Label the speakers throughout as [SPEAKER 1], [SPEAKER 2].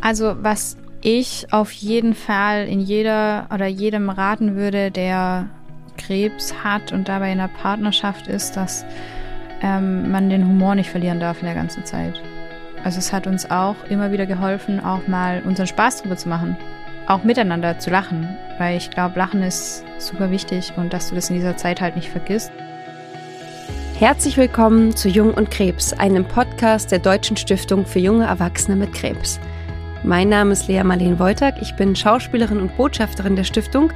[SPEAKER 1] Also was ich auf jeden Fall in jeder oder jedem raten würde, der Krebs hat und dabei in der Partnerschaft ist, dass ähm, man den Humor nicht verlieren darf in der ganzen Zeit. Also es hat uns auch immer wieder geholfen, auch mal unseren Spaß drüber zu machen. Auch miteinander zu lachen, weil ich glaube, Lachen ist super wichtig und dass du das in dieser Zeit halt nicht vergisst.
[SPEAKER 2] Herzlich willkommen zu Jung und Krebs, einem Podcast der Deutschen Stiftung für junge Erwachsene mit Krebs. Mein Name ist Lea Marleen Wojtak, ich bin Schauspielerin und Botschafterin der Stiftung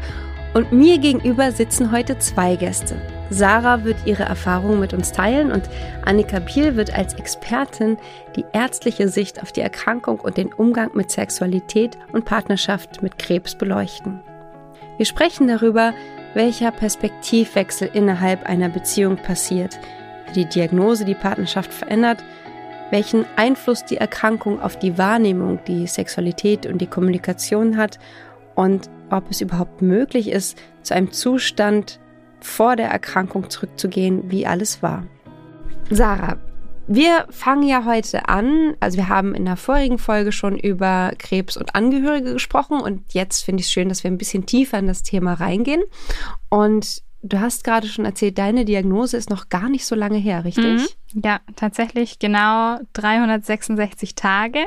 [SPEAKER 2] und mir gegenüber sitzen heute zwei Gäste. Sarah wird ihre Erfahrungen mit uns teilen und Annika Biel wird als Expertin die ärztliche Sicht auf die Erkrankung und den Umgang mit Sexualität und Partnerschaft mit Krebs beleuchten. Wir sprechen darüber, welcher Perspektivwechsel innerhalb einer Beziehung passiert, wie die Diagnose die Partnerschaft verändert, welchen Einfluss die Erkrankung auf die Wahrnehmung, die Sexualität und die Kommunikation hat und ob es überhaupt möglich ist, zu einem Zustand vor der Erkrankung zurückzugehen, wie alles war. Sarah, wir fangen ja heute an, also wir haben in der vorigen Folge schon über Krebs und Angehörige gesprochen und jetzt finde ich es schön, dass wir ein bisschen tiefer in das Thema reingehen. Und du hast gerade schon erzählt, deine Diagnose ist noch gar nicht so lange her, richtig?
[SPEAKER 1] Mhm. Ja, tatsächlich genau 366 Tage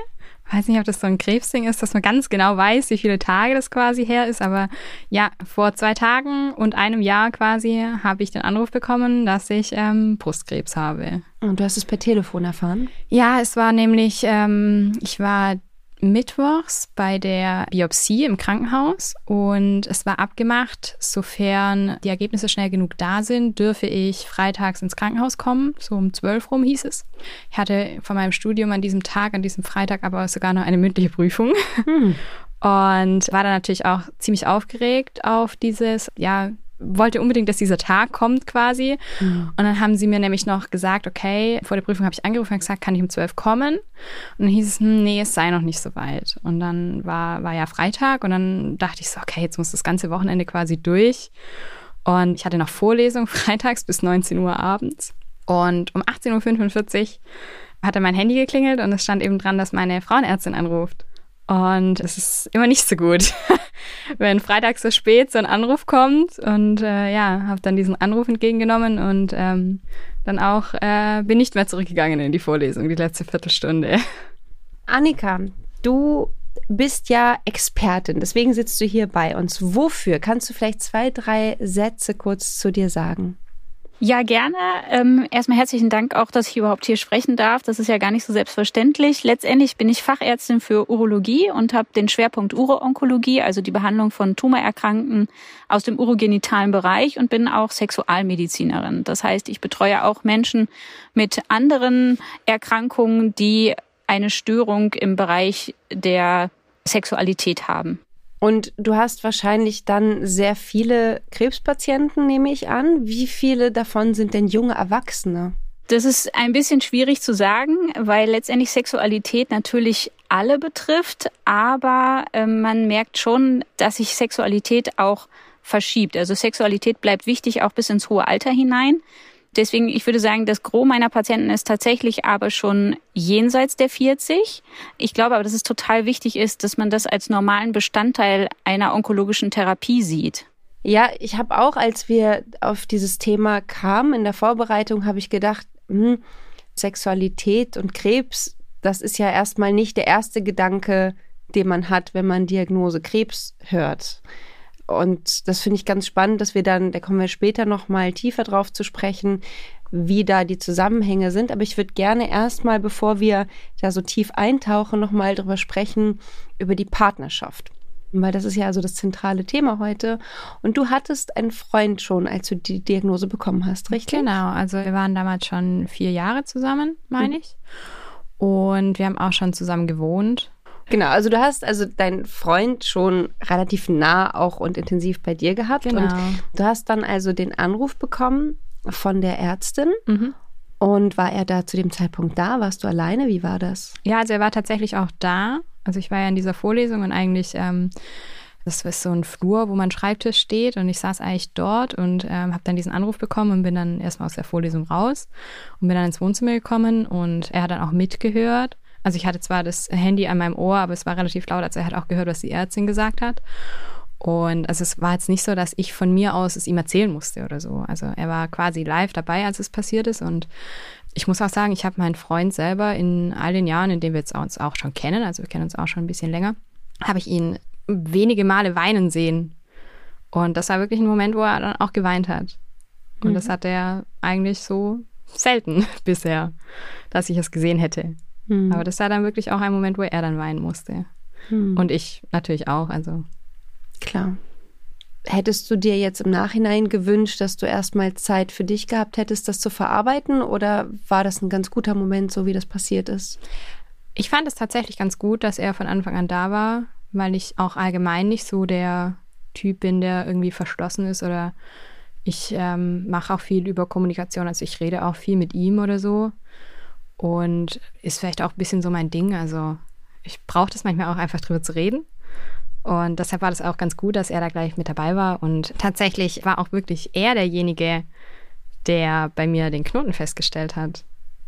[SPEAKER 1] weiß nicht, ob das so ein Krebsding ist, dass man ganz genau weiß, wie viele Tage das quasi her ist. Aber ja, vor zwei Tagen und einem Jahr quasi habe ich den Anruf bekommen, dass ich ähm, Brustkrebs habe.
[SPEAKER 2] Und du hast es per Telefon erfahren?
[SPEAKER 1] Ja, es war nämlich, ähm, ich war mittwochs bei der Biopsie im Krankenhaus und es war abgemacht, sofern die Ergebnisse schnell genug da sind, dürfe ich freitags ins Krankenhaus kommen. So um zwölf rum hieß es. Ich hatte von meinem Studium an diesem Tag, an diesem Freitag aber sogar noch eine mündliche Prüfung. Hm. Und war dann natürlich auch ziemlich aufgeregt auf dieses, ja, wollte unbedingt, dass dieser Tag kommt quasi. Mhm. Und dann haben sie mir nämlich noch gesagt, okay, vor der Prüfung habe ich angerufen und gesagt, kann ich um zwölf kommen? Und dann hieß es, hm, nee, es sei noch nicht so weit. Und dann war, war ja Freitag und dann dachte ich so, okay, jetzt muss das ganze Wochenende quasi durch. Und ich hatte noch Vorlesung freitags bis 19 Uhr abends. Und um 18.45 Uhr hatte mein Handy geklingelt und es stand eben dran, dass meine Frauenärztin anruft. Und es ist immer nicht so gut, wenn freitags so spät so ein Anruf kommt. Und äh, ja, habe dann diesen Anruf entgegengenommen und ähm, dann auch äh, bin nicht mehr zurückgegangen in die Vorlesung, die letzte Viertelstunde.
[SPEAKER 2] Annika, du bist ja Expertin, deswegen sitzt du hier bei uns. Wofür? Kannst du vielleicht zwei, drei Sätze kurz zu dir sagen?
[SPEAKER 3] Ja, gerne. Ähm, erstmal herzlichen Dank auch, dass ich überhaupt hier sprechen darf. Das ist ja gar nicht so selbstverständlich. Letztendlich bin ich Fachärztin für Urologie und habe den Schwerpunkt Uroonkologie, also die Behandlung von Tumorerkrankten aus dem urogenitalen Bereich und bin auch Sexualmedizinerin. Das heißt, ich betreue auch Menschen mit anderen Erkrankungen, die eine Störung im Bereich der Sexualität haben.
[SPEAKER 2] Und du hast wahrscheinlich dann sehr viele Krebspatienten, nehme ich an. Wie viele davon sind denn junge Erwachsene?
[SPEAKER 3] Das ist ein bisschen schwierig zu sagen, weil letztendlich Sexualität natürlich alle betrifft, aber äh, man merkt schon, dass sich Sexualität auch verschiebt. Also Sexualität bleibt wichtig auch bis ins hohe Alter hinein. Deswegen, ich würde sagen, das Gros meiner Patienten ist tatsächlich aber schon jenseits der 40. Ich glaube aber, dass es total wichtig ist, dass man das als normalen Bestandteil einer onkologischen Therapie sieht.
[SPEAKER 2] Ja, ich habe auch, als wir auf dieses Thema kamen, in der Vorbereitung habe ich gedacht, hm, Sexualität und Krebs, das ist ja erstmal nicht der erste Gedanke, den man hat, wenn man Diagnose Krebs hört. Und das finde ich ganz spannend, dass wir dann, da kommen wir später noch mal tiefer drauf zu sprechen, wie da die Zusammenhänge sind. Aber ich würde gerne erstmal, bevor wir da so tief eintauchen, noch mal drüber sprechen, über die Partnerschaft. Weil das ist ja also das zentrale Thema heute. Und du hattest einen Freund schon, als du die Diagnose bekommen hast, richtig?
[SPEAKER 1] Genau, also wir waren damals schon vier Jahre zusammen, meine mhm. ich. Und wir haben auch schon zusammen gewohnt.
[SPEAKER 2] Genau, also du hast also deinen Freund schon relativ nah auch und intensiv bei dir gehabt. Genau. Und du hast dann also den Anruf bekommen von der Ärztin. Mhm. Und war er da zu dem Zeitpunkt da? Warst du alleine? Wie war das?
[SPEAKER 1] Ja, also er war tatsächlich auch da. Also ich war ja in dieser Vorlesung und eigentlich, ähm, das ist so ein Flur, wo mein Schreibtisch steht und ich saß eigentlich dort und ähm, habe dann diesen Anruf bekommen und bin dann erstmal aus der Vorlesung raus und bin dann ins Wohnzimmer gekommen und er hat dann auch mitgehört. Also ich hatte zwar das Handy an meinem Ohr, aber es war relativ laut, also er hat auch gehört, was die Ärztin gesagt hat. Und also es war jetzt nicht so, dass ich von mir aus es ihm erzählen musste oder so. Also er war quasi live dabei, als es passiert ist. Und ich muss auch sagen, ich habe meinen Freund selber in all den Jahren, in denen wir uns auch schon kennen, also wir kennen uns auch schon ein bisschen länger, habe ich ihn wenige Male weinen sehen. Und das war wirklich ein Moment, wo er dann auch geweint hat. Und mhm. das hat er eigentlich so selten bisher, dass ich es gesehen hätte. Mhm. Aber das war dann wirklich auch ein Moment, wo er dann weinen musste. Mhm. Und ich natürlich auch. Also
[SPEAKER 2] Klar. Hättest du dir jetzt im Nachhinein gewünscht, dass du erstmal Zeit für dich gehabt hättest, das zu verarbeiten? Oder war das ein ganz guter Moment, so wie das passiert ist?
[SPEAKER 1] Ich fand es tatsächlich ganz gut, dass er von Anfang an da war, weil ich auch allgemein nicht so der Typ bin, der irgendwie verschlossen ist oder ich ähm, mache auch viel über Kommunikation, also ich rede auch viel mit ihm oder so und ist vielleicht auch ein bisschen so mein Ding. Also ich brauche das manchmal auch einfach drüber zu reden und deshalb war das auch ganz gut, dass er da gleich mit dabei war. Und tatsächlich war auch wirklich er derjenige, der bei mir den Knoten festgestellt hat.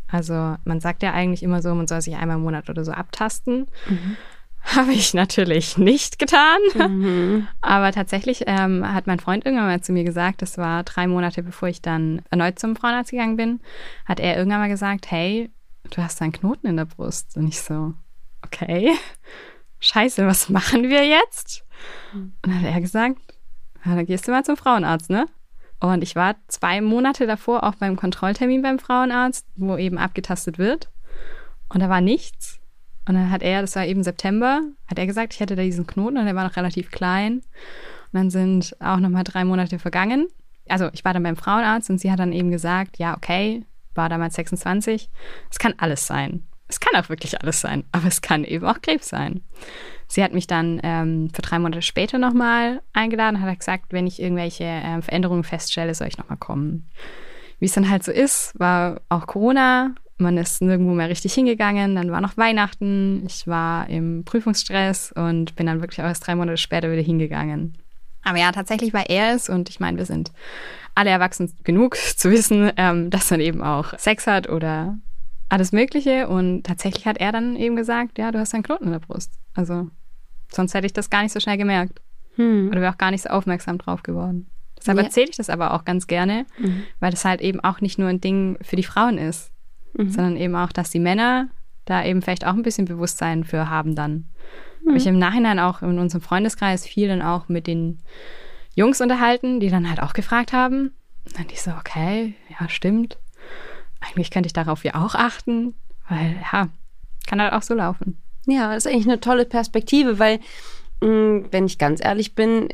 [SPEAKER 1] Also man sagt ja eigentlich immer so, man soll sich einmal im Monat oder so abtasten. Mhm. Habe ich natürlich nicht getan. Mhm. Aber tatsächlich ähm, hat mein Freund irgendwann mal zu mir gesagt, das war drei Monate bevor ich dann erneut zum Frauenarzt gegangen bin, hat er irgendwann mal gesagt, hey, du hast einen Knoten in der Brust. Und ich so, okay scheiße, was machen wir jetzt? Und dann hat er gesagt, ja, dann gehst du mal zum Frauenarzt, ne? Und ich war zwei Monate davor auch beim Kontrolltermin beim Frauenarzt, wo eben abgetastet wird. Und da war nichts. Und dann hat er, das war eben September, hat er gesagt, ich hätte da diesen Knoten und der war noch relativ klein. Und dann sind auch nochmal drei Monate vergangen. Also ich war dann beim Frauenarzt und sie hat dann eben gesagt, ja, okay, war damals 26, es kann alles sein. Es kann auch wirklich alles sein, aber es kann eben auch Krebs sein. Sie hat mich dann ähm, für drei Monate später nochmal eingeladen, hat gesagt, wenn ich irgendwelche äh, Veränderungen feststelle, soll ich nochmal kommen. Wie es dann halt so ist, war auch Corona, man ist nirgendwo mehr richtig hingegangen, dann war noch Weihnachten, ich war im Prüfungsstress und bin dann wirklich auch erst drei Monate später wieder hingegangen. Aber ja, tatsächlich war er es und ich meine, wir sind alle erwachsen genug zu wissen, ähm, dass man eben auch Sex hat oder alles Mögliche. Und tatsächlich hat er dann eben gesagt, ja, du hast einen Knoten in der Brust. Also sonst hätte ich das gar nicht so schnell gemerkt. Hm. Oder wäre auch gar nicht so aufmerksam drauf geworden. Deshalb ja. erzähle ich das aber auch ganz gerne, mhm. weil das halt eben auch nicht nur ein Ding für die Frauen ist, mhm. sondern eben auch, dass die Männer da eben vielleicht auch ein bisschen Bewusstsein für haben dann. Mhm. Habe ich im Nachhinein auch in unserem Freundeskreis viel dann auch mit den Jungs unterhalten, die dann halt auch gefragt haben. Und dann die so, okay, ja, stimmt eigentlich könnte ich darauf ja auch achten, weil ja, kann halt auch so laufen.
[SPEAKER 2] Ja, das ist eigentlich eine tolle Perspektive, weil wenn ich ganz ehrlich bin,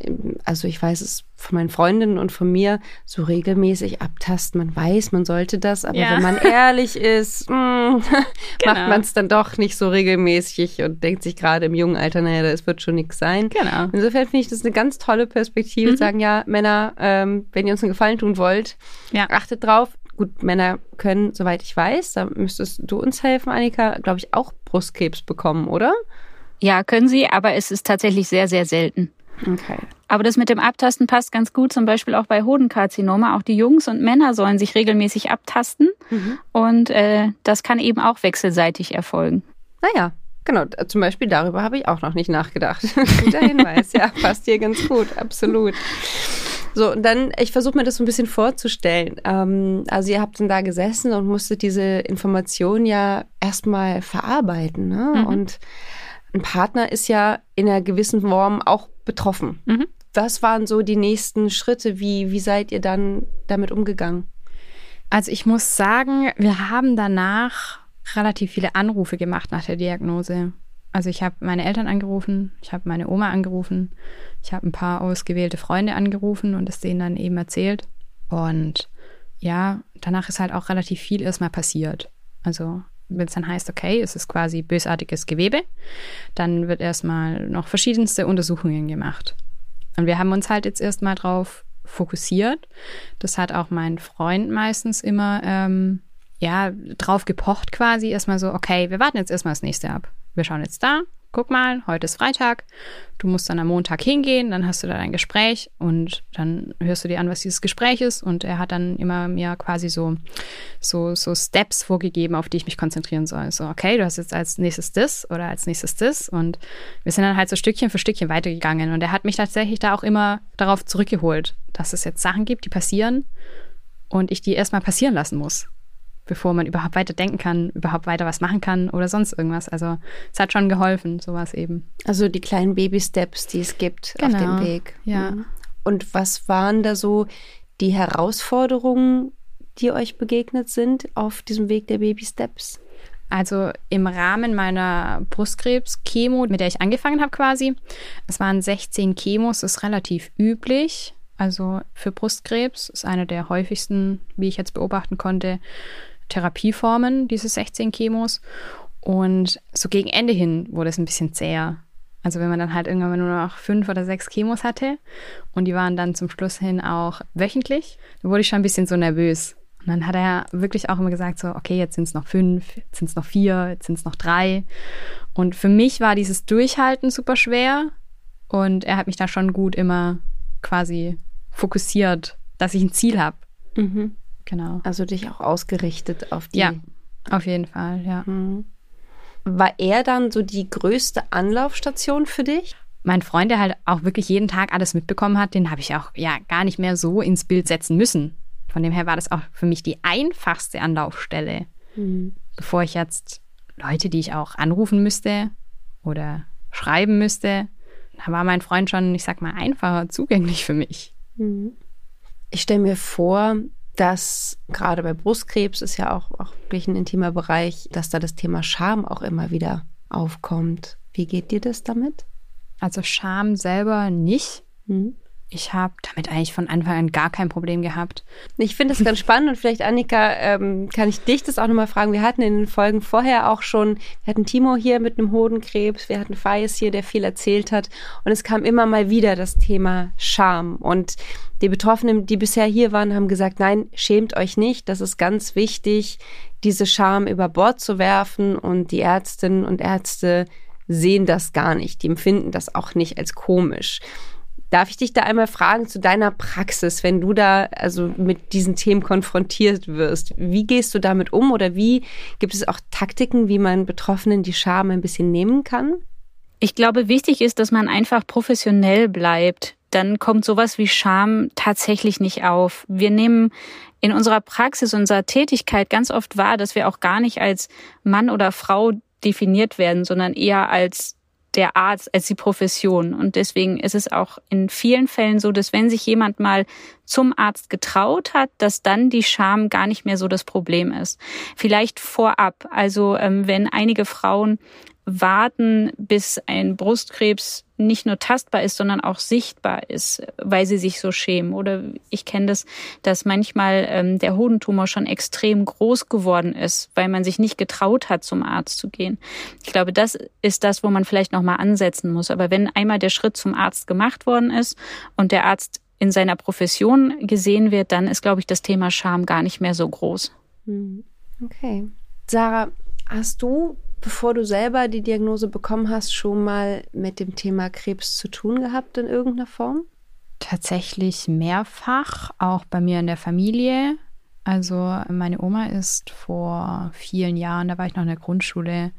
[SPEAKER 2] also ich weiß es von meinen Freundinnen und von mir, so regelmäßig abtasten, man weiß, man sollte das, aber ja. wenn man ehrlich ist, mh, mm, genau. macht man es dann doch nicht so regelmäßig und denkt sich gerade im jungen Alter, naja, das wird schon nichts sein.
[SPEAKER 1] Genau.
[SPEAKER 2] Insofern finde ich das eine ganz tolle Perspektive, mhm. sagen, ja, Männer, ähm, wenn ihr uns einen Gefallen tun wollt, ja. achtet drauf, Gut, Männer können, soweit ich weiß, da müsstest du uns helfen, Annika, glaube ich, auch Brustkrebs bekommen, oder?
[SPEAKER 3] Ja, können sie, aber es ist tatsächlich sehr, sehr selten.
[SPEAKER 2] Okay.
[SPEAKER 3] Aber das mit dem Abtasten passt ganz gut, zum Beispiel auch bei Hodenkarzinoma. Auch die Jungs und Männer sollen sich regelmäßig abtasten. Mhm. Und äh, das kann eben auch wechselseitig erfolgen.
[SPEAKER 2] Naja, genau. Zum Beispiel darüber habe ich auch noch nicht nachgedacht. Guter Hinweis, ja, passt hier ganz gut, absolut. So, und dann, ich versuche mir das so ein bisschen vorzustellen. Ähm, also ihr habt dann da gesessen und musstet diese Information ja erstmal verarbeiten. Ne? Mhm. Und ein Partner ist ja in einer gewissen Form auch betroffen. Mhm. Was waren so die nächsten Schritte? Wie, wie seid ihr dann damit umgegangen?
[SPEAKER 1] Also ich muss sagen, wir haben danach relativ viele Anrufe gemacht nach der Diagnose. Also ich habe meine Eltern angerufen, ich habe meine Oma angerufen, ich habe ein paar ausgewählte Freunde angerufen und es denen dann eben erzählt. Und ja, danach ist halt auch relativ viel erstmal passiert. Also wenn es dann heißt, okay, es ist quasi bösartiges Gewebe, dann wird erstmal noch verschiedenste Untersuchungen gemacht. Und wir haben uns halt jetzt erstmal drauf fokussiert. Das hat auch mein Freund meistens immer ähm, ja drauf gepocht quasi erstmal so, okay, wir warten jetzt erstmal das nächste ab wir schauen jetzt da, guck mal, heute ist Freitag, du musst dann am Montag hingehen, dann hast du da dein Gespräch und dann hörst du dir an, was dieses Gespräch ist. Und er hat dann immer mir quasi so, so, so Steps vorgegeben, auf die ich mich konzentrieren soll. So, okay, du hast jetzt als nächstes das oder als nächstes das. Und wir sind dann halt so Stückchen für Stückchen weitergegangen. Und er hat mich tatsächlich da auch immer darauf zurückgeholt, dass es jetzt Sachen gibt, die passieren und ich die erstmal passieren lassen muss bevor man überhaupt weiter denken kann, überhaupt weiter was machen kann oder sonst irgendwas. Also es hat schon geholfen, sowas eben.
[SPEAKER 2] Also die kleinen Baby-Steps, die es gibt genau. auf dem genau. Weg.
[SPEAKER 1] Ja. Mhm.
[SPEAKER 2] Und was waren da so die Herausforderungen, die euch begegnet sind auf diesem Weg der Baby-Steps?
[SPEAKER 1] Also im Rahmen meiner Brustkrebs-Chemo, mit der ich angefangen habe quasi, es waren 16 Chemos, das ist relativ üblich. Also für Brustkrebs ist eine der häufigsten, wie ich jetzt beobachten konnte, Therapieformen, diese 16 Chemos. Und so gegen Ende hin wurde es ein bisschen zäher. Also wenn man dann halt irgendwann nur noch fünf oder sechs Chemos hatte und die waren dann zum Schluss hin auch wöchentlich, dann wurde ich schon ein bisschen so nervös. Und dann hat er wirklich auch immer gesagt, so, okay, jetzt sind es noch fünf, jetzt sind es noch vier, jetzt sind es noch drei. Und für mich war dieses Durchhalten super schwer. Und er hat mich da schon gut immer quasi fokussiert, dass ich ein Ziel habe.
[SPEAKER 2] Mhm.
[SPEAKER 1] Genau.
[SPEAKER 2] Also dich auch ausgerichtet auf die.
[SPEAKER 1] Ja, auf jeden Fall, ja.
[SPEAKER 2] Mhm. War er dann so die größte Anlaufstation für dich?
[SPEAKER 1] Mein Freund, der halt auch wirklich jeden Tag alles mitbekommen hat, den habe ich auch ja gar nicht mehr so ins Bild setzen müssen. Von dem her war das auch für mich die einfachste Anlaufstelle. Mhm. Bevor ich jetzt Leute, die ich auch anrufen müsste oder schreiben müsste, da war mein Freund schon, ich sag mal, einfacher zugänglich für mich.
[SPEAKER 2] Mhm. Ich stelle mir vor, dass gerade bei Brustkrebs ist ja auch, auch wirklich ein intimer Bereich, dass da das Thema Scham auch immer wieder aufkommt. Wie geht dir das damit?
[SPEAKER 1] Also Scham selber nicht. Mhm. Ich habe damit eigentlich von Anfang an gar kein Problem gehabt.
[SPEAKER 2] Ich finde es ganz spannend und vielleicht, Annika, ähm, kann ich dich das auch nochmal fragen. Wir hatten in den Folgen vorher auch schon, wir hatten Timo hier mit einem Hodenkrebs, wir hatten Fayes hier, der viel erzählt hat und es kam immer mal wieder das Thema Scham und die Betroffenen, die bisher hier waren, haben gesagt, nein, schämt euch nicht, das ist ganz wichtig, diese Scham über Bord zu werfen und die Ärztinnen und Ärzte sehen das gar nicht, die empfinden das auch nicht als komisch. Darf ich dich da einmal fragen zu deiner Praxis, wenn du da also mit diesen Themen konfrontiert wirst? Wie gehst du damit um oder wie gibt es auch Taktiken, wie man Betroffenen die Scham ein bisschen nehmen kann?
[SPEAKER 3] Ich glaube, wichtig ist, dass man einfach professionell bleibt. Dann kommt sowas wie Scham tatsächlich nicht auf. Wir nehmen in unserer Praxis, unserer Tätigkeit ganz oft wahr, dass wir auch gar nicht als Mann oder Frau definiert werden, sondern eher als der Arzt als die Profession. Und deswegen ist es auch in vielen Fällen so, dass wenn sich jemand mal zum Arzt getraut hat, dass dann die Scham gar nicht mehr so das Problem ist. Vielleicht vorab. Also ähm, wenn einige Frauen warten, bis ein Brustkrebs nicht nur tastbar ist, sondern auch sichtbar ist, weil sie sich so schämen. Oder ich kenne das, dass manchmal ähm, der Hodentumor schon extrem groß geworden ist, weil man sich nicht getraut hat, zum Arzt zu gehen. Ich glaube, das ist das, wo man vielleicht nochmal ansetzen muss. Aber wenn einmal der Schritt zum Arzt gemacht worden ist und der Arzt in seiner Profession gesehen wird, dann ist, glaube ich, das Thema Scham gar nicht mehr so groß.
[SPEAKER 2] Hm. Okay. Sarah, hast du bevor du selber die Diagnose bekommen hast, schon mal mit dem Thema Krebs zu tun gehabt in irgendeiner Form?
[SPEAKER 1] Tatsächlich mehrfach, auch bei mir in der Familie. Also meine Oma ist vor vielen Jahren, da war ich noch in der Grundschule,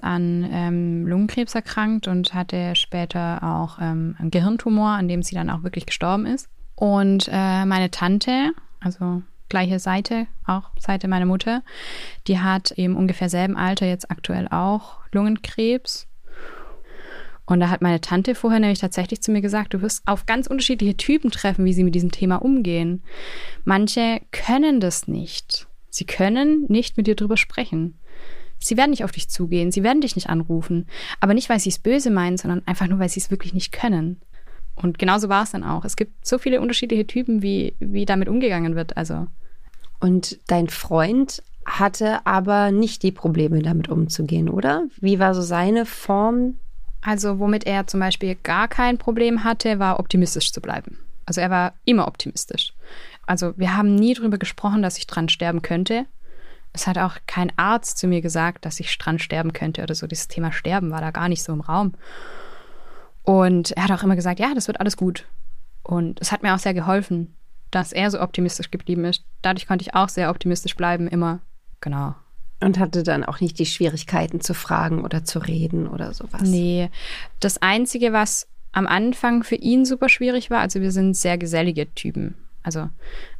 [SPEAKER 1] an ähm, Lungenkrebs erkrankt und hatte später auch ähm, einen Gehirntumor, an dem sie dann auch wirklich gestorben ist. Und äh, meine Tante, also gleiche Seite, auch Seite meiner Mutter. Die hat im ungefähr selben Alter jetzt aktuell auch Lungenkrebs. Und da hat meine Tante vorher nämlich tatsächlich zu mir gesagt, du wirst auf ganz unterschiedliche Typen treffen, wie sie mit diesem Thema umgehen. Manche können das nicht. Sie können nicht mit dir drüber sprechen. Sie werden nicht auf dich zugehen, sie werden dich nicht anrufen. Aber nicht, weil sie es böse meinen, sondern einfach nur, weil sie es wirklich nicht können. Und genauso war es dann auch. Es gibt so viele unterschiedliche Typen, wie, wie damit umgegangen wird. Also
[SPEAKER 2] und dein Freund hatte aber nicht die Probleme, damit umzugehen, oder? Wie war so seine Form?
[SPEAKER 1] Also, womit er zum Beispiel gar kein Problem hatte, war optimistisch zu bleiben. Also, er war immer optimistisch. Also, wir haben nie darüber gesprochen, dass ich dran sterben könnte. Es hat auch kein Arzt zu mir gesagt, dass ich dran sterben könnte oder so. Dieses Thema Sterben war da gar nicht so im Raum. Und er hat auch immer gesagt, ja, das wird alles gut. Und es hat mir auch sehr geholfen, dass er so optimistisch geblieben ist. Dadurch konnte ich auch sehr optimistisch bleiben, immer. Genau.
[SPEAKER 2] Und hatte dann auch nicht die Schwierigkeiten zu fragen oder zu reden oder sowas.
[SPEAKER 1] Nee. Das Einzige, was am Anfang für ihn super schwierig war, also wir sind sehr gesellige Typen. Also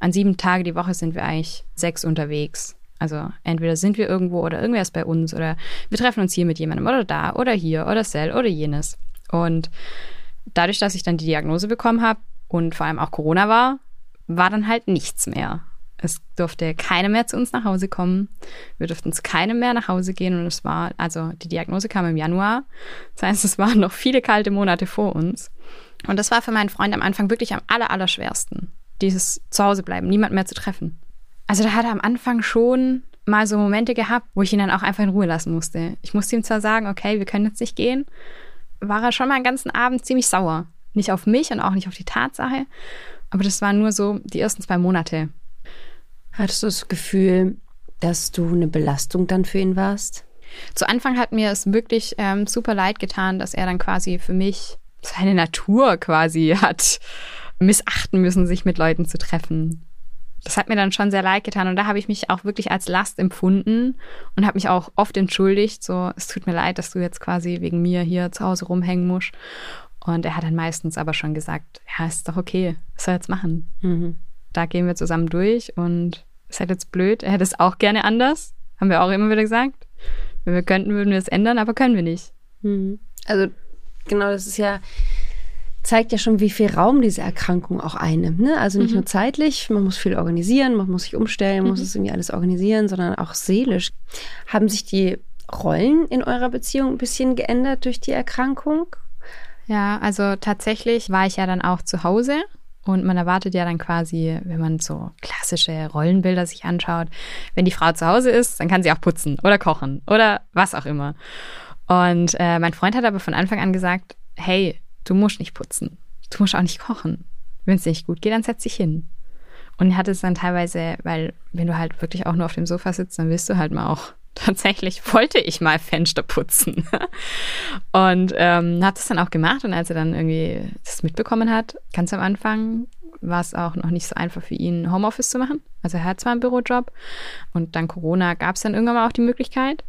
[SPEAKER 1] an sieben Tage die Woche sind wir eigentlich sechs unterwegs. Also entweder sind wir irgendwo oder irgendwer ist bei uns oder wir treffen uns hier mit jemandem oder da oder hier oder Cell oder jenes. Und dadurch, dass ich dann die Diagnose bekommen habe und vor allem auch Corona war, war dann halt nichts mehr. Es durfte keiner mehr zu uns nach Hause kommen. Wir durften zu keinem mehr nach Hause gehen. Und es war, also die Diagnose kam im Januar. Das heißt, es waren noch viele kalte Monate vor uns. Und das war für meinen Freund am Anfang wirklich am aller, aller schwersten. Dieses Zuhause bleiben, niemand mehr zu treffen. Also da hat er am Anfang schon mal so Momente gehabt, wo ich ihn dann auch einfach in Ruhe lassen musste. Ich musste ihm zwar sagen, okay, wir können jetzt nicht gehen, war er schon mal den ganzen Abend ziemlich sauer. Nicht auf mich und auch nicht auf die Tatsache, aber das waren nur so die ersten zwei Monate.
[SPEAKER 2] Hattest du das Gefühl, dass du eine Belastung dann für ihn warst?
[SPEAKER 1] Zu Anfang hat mir es wirklich ähm, super leid getan, dass er dann quasi für mich seine Natur quasi hat missachten müssen, sich mit Leuten zu treffen. Das hat mir dann schon sehr leid getan und da habe ich mich auch wirklich als Last empfunden und habe mich auch oft entschuldigt, so es tut mir leid, dass du jetzt quasi wegen mir hier zu Hause rumhängen musst. Und er hat dann meistens aber schon gesagt, ja, ist doch okay, was soll jetzt machen? Mhm. Da gehen wir zusammen durch und ist halt jetzt blöd. Er hätte es auch gerne anders, haben wir auch immer wieder gesagt. Wenn wir könnten, würden wir es ändern, aber können wir nicht.
[SPEAKER 2] Mhm. Also genau, das ist ja zeigt ja schon, wie viel Raum diese Erkrankung auch einnimmt. Ne? Also nicht mhm. nur zeitlich, man muss viel organisieren, man muss sich umstellen, man mhm. muss es irgendwie alles organisieren, sondern auch seelisch. Haben sich die Rollen in eurer Beziehung ein bisschen geändert durch die Erkrankung?
[SPEAKER 1] Ja, also tatsächlich war ich ja dann auch zu Hause und man erwartet ja dann quasi, wenn man so klassische Rollenbilder sich anschaut, wenn die Frau zu Hause ist, dann kann sie auch putzen oder kochen oder was auch immer. Und äh, mein Freund hat aber von Anfang an gesagt, hey, du musst nicht putzen, du musst auch nicht kochen. Wenn es nicht gut geht, dann setz dich hin. Und er hat es dann teilweise, weil wenn du halt wirklich auch nur auf dem Sofa sitzt, dann willst du halt mal auch tatsächlich wollte ich mal Fenster putzen. und ähm, hat das dann auch gemacht. Und als er dann irgendwie das mitbekommen hat, ganz am Anfang war es auch noch nicht so einfach für ihn, Homeoffice zu machen. Also er hat zwar einen Bürojob und dann Corona gab es dann irgendwann mal auch die Möglichkeit,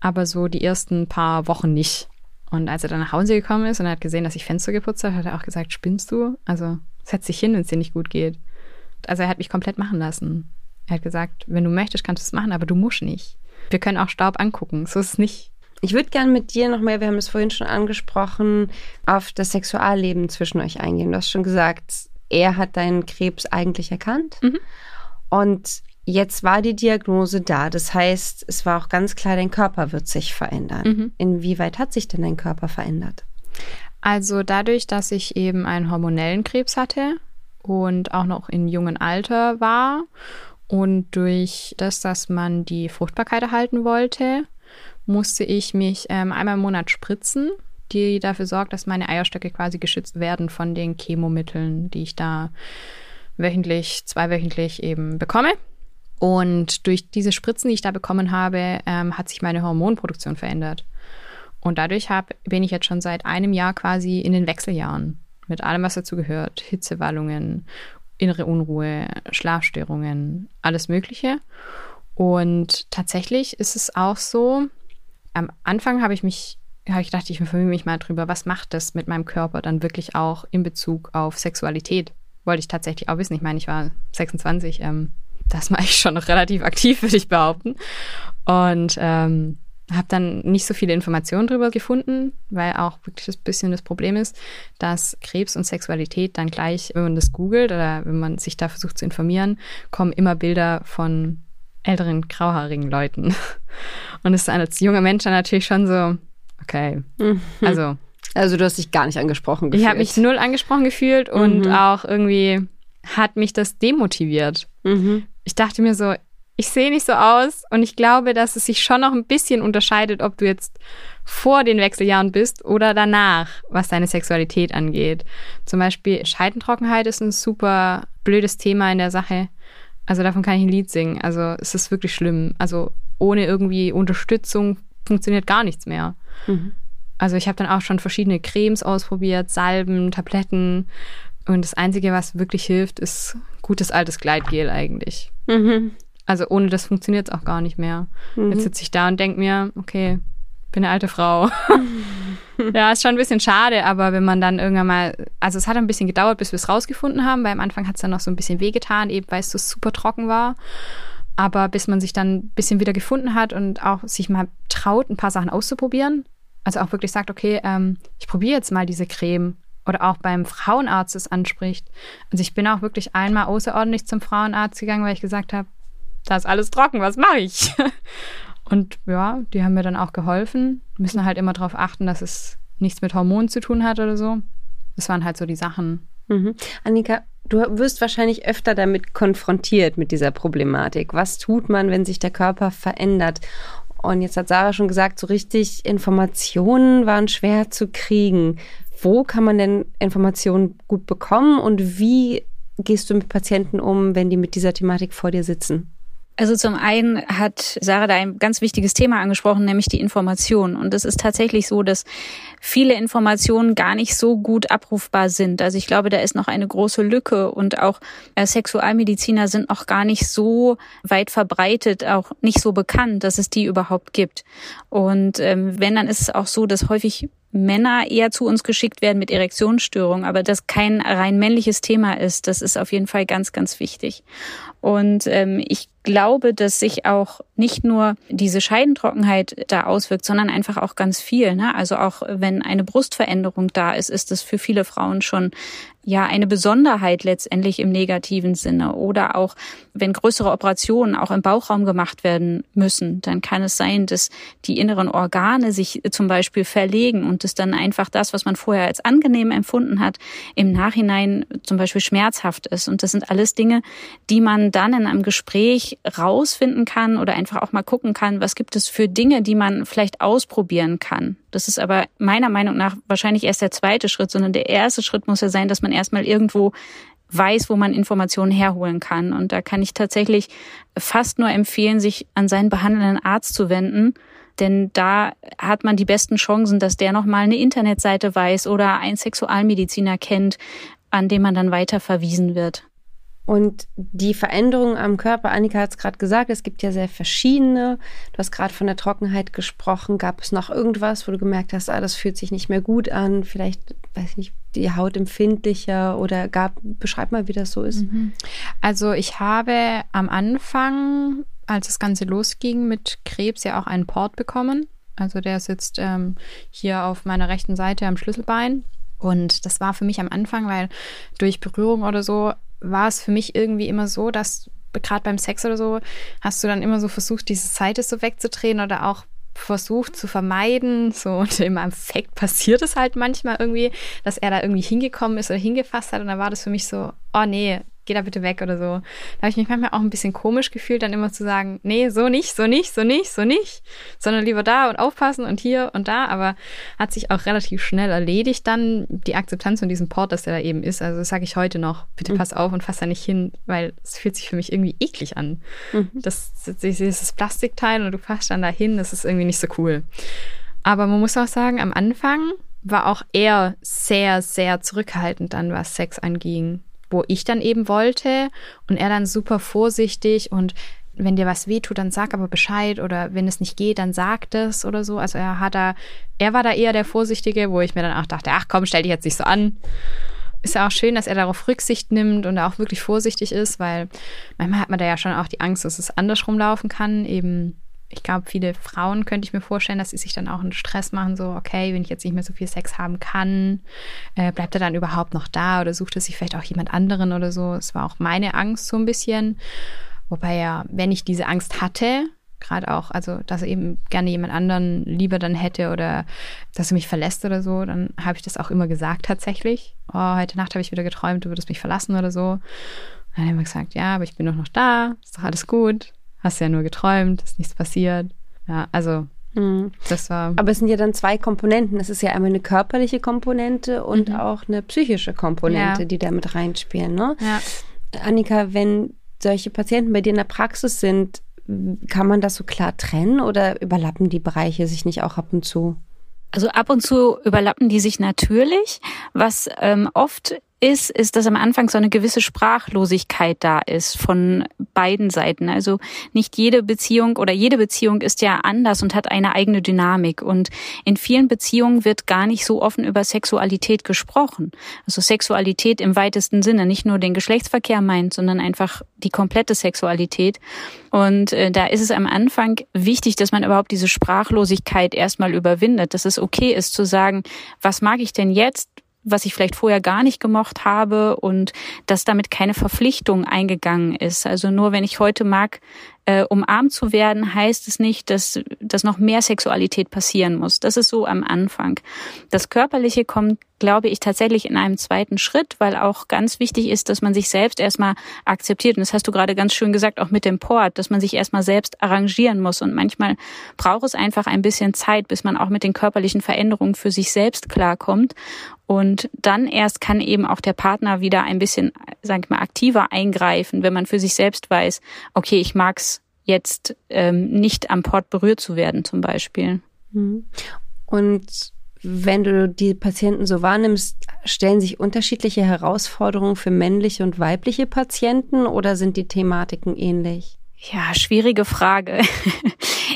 [SPEAKER 1] aber so die ersten paar Wochen nicht. Und als er dann nach Hause gekommen ist und er hat gesehen, dass ich Fenster geputzt habe, hat er auch gesagt, spinnst du? Also setz dich hin, wenn es dir nicht gut geht. Also er hat mich komplett machen lassen. Er hat gesagt, wenn du möchtest, kannst du es machen, aber du musst nicht. Wir können auch Staub angucken, so ist es nicht.
[SPEAKER 2] Ich würde gerne mit dir noch mehr, wir haben es vorhin schon angesprochen, auf das Sexualleben zwischen euch eingehen. Du hast schon gesagt, er hat deinen Krebs eigentlich erkannt. Mhm. Und jetzt war die Diagnose da. Das heißt, es war auch ganz klar, dein Körper wird sich verändern. Mhm. Inwieweit hat sich denn dein Körper verändert?
[SPEAKER 1] Also dadurch, dass ich eben einen hormonellen Krebs hatte und auch noch in jungen Alter war und durch das, dass man die Fruchtbarkeit erhalten wollte, musste ich mich ähm, einmal im Monat spritzen, die dafür sorgt, dass meine Eierstöcke quasi geschützt werden von den Chemomitteln, die ich da wöchentlich, zweiwöchentlich eben bekomme. Und durch diese Spritzen, die ich da bekommen habe, ähm, hat sich meine Hormonproduktion verändert. Und dadurch hab, bin ich jetzt schon seit einem Jahr quasi in den Wechseljahren mit allem, was dazu gehört. Hitzewallungen, innere Unruhe, Schlafstörungen, alles Mögliche. Und tatsächlich ist es auch so, am Anfang habe ich mich, habe ich gedacht, ich informiere mich mal drüber, was macht das mit meinem Körper dann wirklich auch in Bezug auf Sexualität? Wollte ich tatsächlich auch wissen. Ich meine, ich war 26, ähm, das mache ich schon noch relativ aktiv, würde ich behaupten. Und ähm, habe dann nicht so viele Informationen darüber gefunden, weil auch wirklich das bisschen das Problem ist, dass Krebs und Sexualität dann gleich, wenn man das googelt oder wenn man sich da versucht zu informieren, kommen immer Bilder von älteren grauhaarigen Leuten. Und es ist als junger Mensch dann natürlich schon so, okay, mhm. also.
[SPEAKER 2] Also du hast dich gar nicht angesprochen gefühlt.
[SPEAKER 1] Ich habe mich null angesprochen gefühlt und mhm. auch irgendwie hat mich das demotiviert. Mhm. Ich dachte mir so, ich sehe nicht so aus und ich glaube, dass es sich schon noch ein bisschen unterscheidet, ob du jetzt vor den Wechseljahren bist oder danach, was deine Sexualität angeht. Zum Beispiel Scheidentrockenheit ist ein super blödes Thema in der Sache. Also davon kann ich ein Lied singen. Also es ist wirklich schlimm. Also ohne irgendwie Unterstützung funktioniert gar nichts mehr. Mhm. Also ich habe dann auch schon verschiedene Cremes ausprobiert, Salben, Tabletten. Und das Einzige, was wirklich hilft, ist gutes altes Gleitgel eigentlich. Mhm. Also ohne das funktioniert es auch gar nicht mehr. Mhm. Jetzt sitze ich da und denke mir, okay, bin eine alte Frau. ja, ist schon ein bisschen schade, aber wenn man dann irgendwann mal, also es hat ein bisschen gedauert, bis wir es rausgefunden haben, weil am Anfang hat es dann noch so ein bisschen wehgetan, eben weil es so super trocken war. Aber bis man sich dann ein bisschen wieder gefunden hat und auch sich mal traut, ein paar Sachen auszuprobieren, also auch wirklich sagt, okay, ähm, ich probiere jetzt mal diese Creme oder auch beim Frauenarzt es anspricht. Also ich bin auch wirklich einmal außerordentlich zum Frauenarzt gegangen, weil ich gesagt habe, da ist alles trocken, was mache ich? Und ja, die haben mir dann auch geholfen. Müssen halt immer darauf achten, dass es nichts mit Hormonen zu tun hat oder so. Das waren halt so die Sachen.
[SPEAKER 2] Mhm. Annika, du wirst wahrscheinlich öfter damit konfrontiert mit dieser Problematik. Was tut man, wenn sich der Körper verändert? Und jetzt hat Sarah schon gesagt, so richtig Informationen waren schwer zu kriegen. Wo kann man denn Informationen gut bekommen und wie gehst du mit Patienten um, wenn die mit dieser Thematik vor dir sitzen?
[SPEAKER 3] Also zum einen hat Sarah da ein ganz wichtiges Thema angesprochen, nämlich die Information. Und es ist tatsächlich so, dass viele Informationen gar nicht so gut abrufbar sind. Also ich glaube, da ist noch eine große Lücke und auch äh, Sexualmediziner sind noch gar nicht so weit verbreitet, auch nicht so bekannt, dass es die überhaupt gibt. Und ähm, wenn, dann ist es auch so, dass häufig Männer eher zu uns geschickt werden mit Erektionsstörungen, aber das kein rein männliches Thema ist, das ist auf jeden Fall ganz, ganz wichtig. Und ähm, ich glaube, dass sich auch nicht nur diese Scheidentrockenheit da auswirkt, sondern einfach auch ganz viel. Ne? Also auch wenn eine Brustveränderung da ist, ist es für viele Frauen schon ja eine Besonderheit letztendlich im negativen Sinne. Oder auch, wenn größere Operationen auch im Bauchraum gemacht werden müssen, dann kann es sein, dass die inneren Organe sich zum Beispiel verlegen und dass dann einfach das, was man vorher als angenehm empfunden hat, im Nachhinein zum Beispiel schmerzhaft ist. Und das sind alles Dinge, die man dann in einem Gespräch rausfinden kann oder einfach auch mal gucken kann, was gibt es für Dinge, die man vielleicht ausprobieren kann. Das ist aber meiner Meinung nach wahrscheinlich erst der zweite Schritt, sondern der erste Schritt muss ja sein, dass man erstmal irgendwo weiß, wo man Informationen herholen kann. Und da kann ich tatsächlich fast nur empfehlen, sich an seinen behandelnden Arzt zu wenden. Denn da hat man die besten Chancen, dass der nochmal eine Internetseite weiß oder einen Sexualmediziner kennt, an dem man dann weiter verwiesen wird.
[SPEAKER 2] Und die Veränderungen am Körper, Annika hat es gerade gesagt, es gibt ja sehr verschiedene. Du hast gerade von der Trockenheit gesprochen. Gab es noch irgendwas, wo du gemerkt hast, ah, das fühlt sich nicht mehr gut an? Vielleicht, weiß ich nicht, die Haut empfindlicher oder gab, beschreib mal, wie das so ist. Mhm.
[SPEAKER 1] Also ich habe am Anfang, als das Ganze losging mit Krebs, ja auch einen Port bekommen. Also der sitzt ähm, hier auf meiner rechten Seite am Schlüsselbein. Und das war für mich am Anfang, weil durch Berührung oder so war es für mich irgendwie immer so, dass gerade beim Sex oder so hast du dann immer so versucht, diese Seite so wegzudrehen oder auch versucht zu vermeiden. So, und im Effekt passiert es halt manchmal irgendwie, dass er da irgendwie hingekommen ist oder hingefasst hat. Und dann war das für mich so, oh nee, geh da bitte weg oder so. Da habe ich mich manchmal auch ein bisschen komisch gefühlt, dann immer zu sagen, nee, so nicht, so nicht, so nicht, so nicht, sondern lieber da und aufpassen und hier und da. Aber hat sich auch relativ schnell erledigt dann die Akzeptanz von diesem Port, dass der da eben ist. Also das sage ich heute noch, bitte mhm. pass auf und fass da nicht hin, weil es fühlt sich für mich irgendwie eklig an. Mhm. Das, das Plastikteil und du fasst dann da hin, das ist irgendwie nicht so cool. Aber man muss auch sagen, am Anfang war auch er sehr, sehr zurückhaltend dann, was Sex anging wo ich dann eben wollte und er dann super vorsichtig und wenn dir was wehtut, dann sag aber Bescheid oder wenn es nicht geht, dann sag das oder so. Also er hat da, er war da eher der Vorsichtige, wo ich mir dann auch dachte, ach komm, stell dich jetzt nicht so an. Ist ja auch schön, dass er darauf Rücksicht nimmt und auch wirklich vorsichtig ist, weil manchmal hat man da ja schon auch die Angst, dass es andersrum laufen kann, eben ich glaube, viele Frauen könnte ich mir vorstellen, dass sie sich dann auch einen Stress machen, so, okay, wenn ich jetzt nicht mehr so viel Sex haben kann, äh, bleibt er dann überhaupt noch da oder sucht er sich vielleicht auch jemand anderen oder so. Es war auch meine Angst so ein bisschen. Wobei ja, wenn ich diese Angst hatte, gerade auch, also dass er eben gerne jemand anderen lieber dann hätte oder dass er mich verlässt oder so, dann habe ich das auch immer gesagt tatsächlich. Oh, heute Nacht habe ich wieder geträumt, du würdest mich verlassen oder so. Dann hat er immer gesagt, ja, aber ich bin doch noch da, ist doch alles gut hast ja nur geträumt, ist nichts passiert. Ja, also mhm. das war.
[SPEAKER 2] Aber es sind ja dann zwei Komponenten. Es ist ja einmal eine körperliche Komponente und mhm. auch eine psychische Komponente, ja. die da mit reinspielen. Ne? Ja. Annika, wenn solche Patienten bei dir in der Praxis sind, kann man das so klar trennen oder überlappen die Bereiche sich nicht auch ab und zu?
[SPEAKER 3] Also ab und zu überlappen die sich natürlich. Was ähm, oft ist, ist, dass am Anfang so eine gewisse Sprachlosigkeit da ist von beiden Seiten. Also nicht jede Beziehung oder jede Beziehung ist ja anders und hat eine eigene Dynamik. Und in vielen Beziehungen wird gar nicht so offen über Sexualität gesprochen. Also Sexualität im weitesten Sinne, nicht nur den Geschlechtsverkehr meint, sondern einfach die komplette Sexualität. Und äh, da ist es am Anfang wichtig, dass man überhaupt diese Sprachlosigkeit erstmal überwindet, dass es okay ist zu sagen, was mag ich denn jetzt? Was ich vielleicht vorher gar nicht gemocht habe und dass damit keine Verpflichtung eingegangen ist. Also nur wenn ich heute mag, äh, umarmt zu werden, heißt es nicht, dass, dass noch mehr Sexualität passieren muss. Das ist so am Anfang. Das Körperliche kommt, glaube ich, tatsächlich in einem zweiten Schritt, weil auch ganz wichtig ist, dass man sich selbst erstmal akzeptiert. Und das hast du gerade ganz schön gesagt, auch mit dem Port, dass man sich erstmal selbst arrangieren muss. Und manchmal braucht es einfach ein bisschen Zeit, bis man auch mit den körperlichen Veränderungen für sich selbst klarkommt. Und dann erst kann eben auch der Partner wieder ein bisschen, sag ich mal, aktiver eingreifen, wenn man für sich selbst weiß, okay, ich mag's jetzt ähm, nicht am Port berührt zu werden zum Beispiel.
[SPEAKER 2] Mhm. Und wenn du die Patienten so wahrnimmst, stellen sich unterschiedliche Herausforderungen für männliche und weibliche Patienten oder sind die Thematiken ähnlich?
[SPEAKER 3] Ja, schwierige Frage.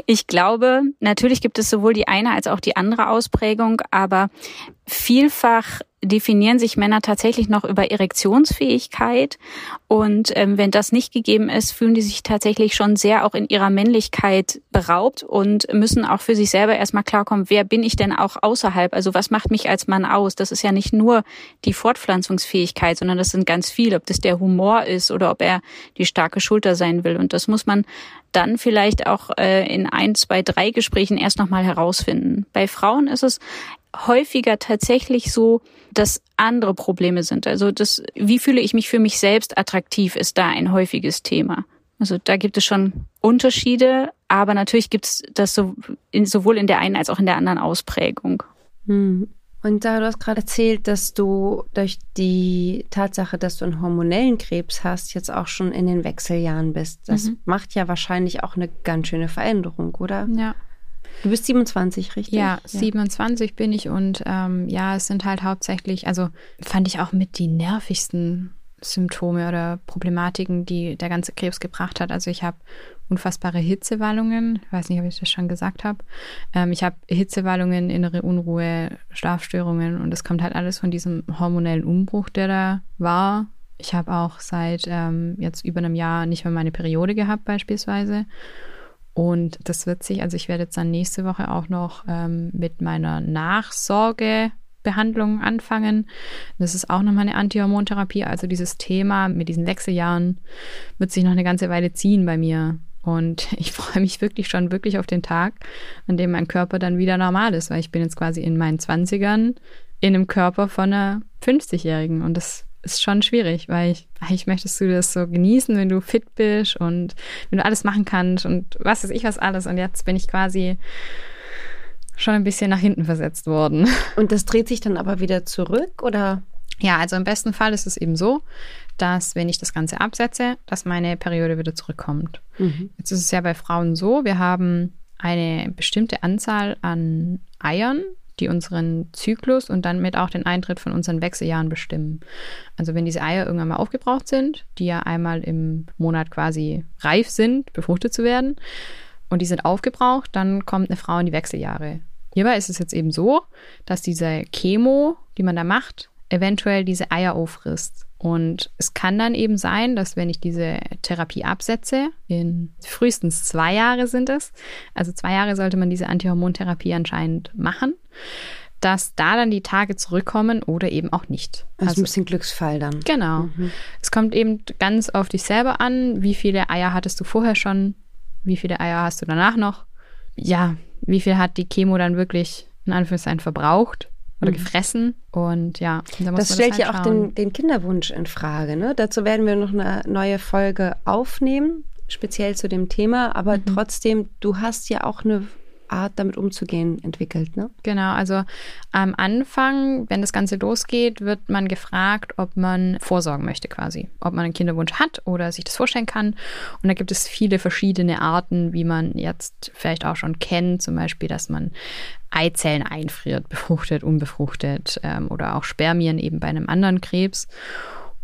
[SPEAKER 3] Ich glaube, natürlich gibt es sowohl die eine als auch die andere Ausprägung, aber vielfach definieren sich Männer tatsächlich noch über Erektionsfähigkeit. Und ähm, wenn das nicht gegeben ist, fühlen die sich tatsächlich schon sehr auch in ihrer Männlichkeit beraubt und müssen auch für sich selber erstmal klarkommen, wer bin ich denn auch außerhalb? Also was macht mich als Mann aus? Das ist ja nicht nur die Fortpflanzungsfähigkeit, sondern das sind ganz viele, ob das der Humor ist oder ob er die starke Schulter sein will. Und das muss man dann vielleicht auch äh, in ein, zwei, drei Gesprächen erst nochmal herausfinden. Bei Frauen ist es häufiger tatsächlich so, dass andere Probleme sind. Also das, wie fühle ich mich für mich selbst attraktiv, ist da ein häufiges Thema. Also da gibt es schon Unterschiede, aber natürlich gibt es das so in, sowohl in der einen als auch in der anderen Ausprägung.
[SPEAKER 2] Hm. Und da du hast gerade erzählt, dass du durch die Tatsache, dass du einen hormonellen Krebs hast, jetzt auch schon in den Wechseljahren bist. Das mhm. macht ja wahrscheinlich auch eine ganz schöne Veränderung, oder?
[SPEAKER 1] Ja.
[SPEAKER 2] Du bist 27, richtig?
[SPEAKER 1] Ja, ja. 27 bin ich und ähm, ja, es sind halt hauptsächlich, also fand ich auch mit die nervigsten Symptome oder Problematiken, die der ganze Krebs gebracht hat. Also ich habe unfassbare Hitzewallungen. Ich weiß nicht, ob ich das schon gesagt habe. Ähm, ich habe Hitzewallungen, innere Unruhe, Schlafstörungen und es kommt halt alles von diesem hormonellen Umbruch, der da war. Ich habe auch seit ähm, jetzt über einem Jahr nicht mehr meine Periode gehabt beispielsweise. Und das wird sich, also ich werde jetzt dann nächste Woche auch noch ähm, mit meiner Nachsorgebehandlung anfangen. Das ist auch nochmal eine Antihormontherapie. Also dieses Thema mit diesen Wechseljahren wird sich noch eine ganze Weile ziehen bei mir. Und ich freue mich wirklich schon wirklich auf den Tag, an dem mein Körper dann wieder normal ist, weil ich bin jetzt quasi in meinen Zwanzigern in einem Körper von einer 50-Jährigen und das ist schon schwierig, weil ich, eigentlich möchtest du das so genießen, wenn du fit bist und wenn du alles machen kannst und was weiß ich was alles. Und jetzt bin ich quasi schon ein bisschen nach hinten versetzt worden.
[SPEAKER 2] Und das dreht sich dann aber wieder zurück oder?
[SPEAKER 1] Ja, also im besten Fall ist es eben so, dass wenn ich das Ganze absetze, dass meine Periode wieder zurückkommt. Mhm. Jetzt ist es ja bei Frauen so, wir haben eine bestimmte Anzahl an Eiern, die unseren Zyklus und dann mit auch den Eintritt von unseren Wechseljahren bestimmen. Also wenn diese Eier irgendwann mal aufgebraucht sind, die ja einmal im Monat quasi reif sind, befruchtet zu werden, und die sind aufgebraucht, dann kommt eine Frau in die Wechseljahre. Hierbei ist es jetzt eben so, dass diese Chemo, die man da macht, eventuell diese Eier auffrisst. Und es kann dann eben sein, dass wenn ich diese Therapie absetze, in frühestens zwei Jahre sind es, also zwei Jahre sollte man diese Antihormontherapie anscheinend machen, dass da dann die Tage zurückkommen oder eben auch nicht.
[SPEAKER 2] Also, ist ein bisschen Glücksfall dann.
[SPEAKER 1] Genau. Mhm. Es kommt eben ganz auf dich selber an, wie viele Eier hattest du vorher schon, wie viele Eier hast du danach noch. Ja, wie viel hat die Chemo dann wirklich in Anführungszeichen verbraucht oder mhm. gefressen. Und ja,
[SPEAKER 2] da das stellt das halt ja auch den, den, Kinderwunsch in Frage. Ne? Dazu werden wir noch eine neue Folge aufnehmen, speziell zu dem Thema. Aber mhm. trotzdem, du hast ja auch eine Art, damit umzugehen, entwickelt. Ne?
[SPEAKER 1] Genau, also am Anfang, wenn das Ganze losgeht, wird man gefragt, ob man vorsorgen möchte quasi. Ob man einen Kinderwunsch hat oder sich das vorstellen kann. Und da gibt es viele verschiedene Arten, wie man jetzt vielleicht auch schon kennt. Zum Beispiel, dass man Eizellen einfriert, befruchtet, unbefruchtet ähm, oder auch Spermien eben bei einem anderen Krebs.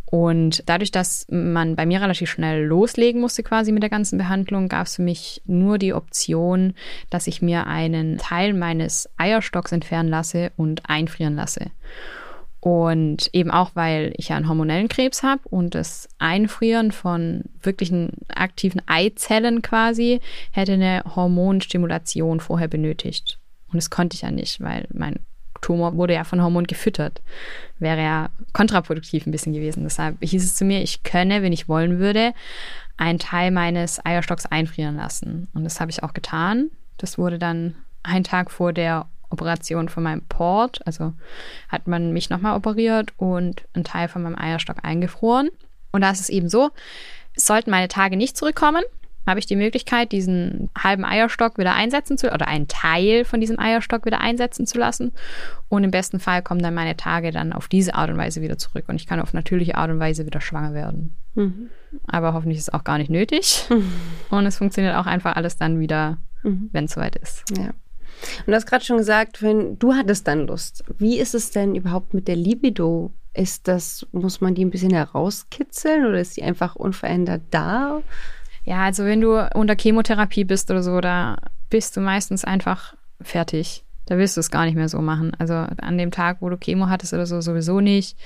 [SPEAKER 1] Und dadurch, dass man bei mir relativ schnell loslegen musste quasi mit der ganzen Behandlung, gab es für mich nur die Option, dass ich mir einen Teil meines Eierstocks entfernen lasse und einfrieren lasse. Und eben auch, weil ich ja einen hormonellen Krebs habe und das Einfrieren von wirklichen aktiven Eizellen quasi hätte eine Hormonstimulation vorher benötigt. Und das konnte ich ja nicht, weil mein Tumor wurde ja von Hormon gefüttert. Wäre ja kontraproduktiv ein bisschen gewesen. Deshalb hieß es zu mir, ich könne, wenn ich wollen würde, einen Teil meines Eierstocks einfrieren lassen. Und das habe ich auch getan. Das wurde dann einen Tag vor der Operation von meinem Port. Also hat man mich nochmal operiert und einen Teil von meinem Eierstock eingefroren. Und da ist es eben so, sollten meine Tage nicht zurückkommen, habe ich die Möglichkeit, diesen halben Eierstock wieder einsetzen zu oder einen Teil von diesem Eierstock wieder einsetzen zu lassen. Und im besten Fall kommen dann meine Tage dann auf diese Art und Weise wieder zurück und ich kann auf natürliche Art und Weise wieder schwanger werden. Mhm. Aber hoffentlich ist es auch gar nicht nötig. Mhm. Und es funktioniert auch einfach alles dann wieder, mhm. wenn es soweit ist.
[SPEAKER 2] Ja. Und du hast gerade schon gesagt, wenn du hattest dann Lust. Wie ist es denn überhaupt mit der Libido? Ist das, muss man die ein bisschen herauskitzeln oder ist die einfach unverändert da?
[SPEAKER 1] Ja, also wenn du unter Chemotherapie bist oder so, da bist du meistens einfach fertig. Da willst du es gar nicht mehr so machen. Also an dem Tag, wo du Chemo hattest oder so, sowieso nicht.